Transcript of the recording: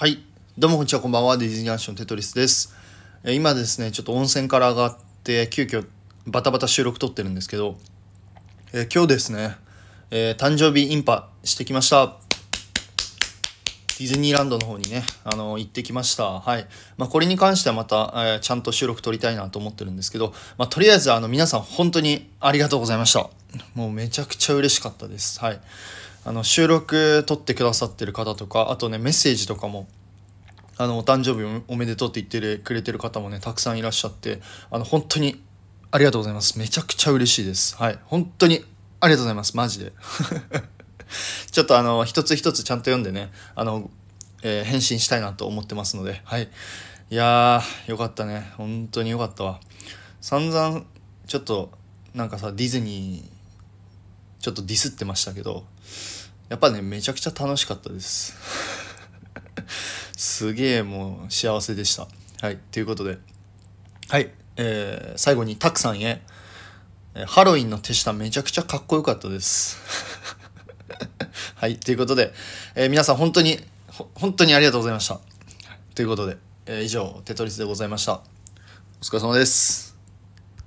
はい。どうもこんにちは、こんばんは。ディズニーアンションテトリスです。え今ですね、ちょっと温泉から上がって、急遽バタバタ収録撮ってるんですけど、え今日ですね、えー誕生日インパしてきました。ディズニーランドの方にね、あの行ってきました。はい。まあ、これに関してはまた、えーちゃんと収録撮りたいなと思ってるんですけど、まあ、とりあえず、あの、皆さん本当にありがとうございました。もうめちゃくちゃ嬉しかったです。はい。あの、収録撮ってくださってる方とか、あとね、メッセージとかも、あの、お誕生日おめでとうって言ってくれてる方もね、たくさんいらっしゃって、あの、本当にありがとうございます。めちゃくちゃ嬉しいです。はい。本当にありがとうございます。マジで。ちょっとあの、一つ一つちゃんと読んでね、あの、えー返信したいなと思ってますので、はい。いやー、よかったね。本当によかったわ。散々、ちょっと、なんかさ、ディズニー、ちょっとディスってましたけど、やっぱね、めちゃくちゃ楽しかったです。すげえもう幸せでした。はい。ということで、はい。えー最後にタクさんへ、ハロウィンの手下めちゃくちゃかっこよかったです。はい。ということで、えー皆さん本当に、本当にありがとうございました。ということで、えー以上、テトリスでございました。お疲れ様です。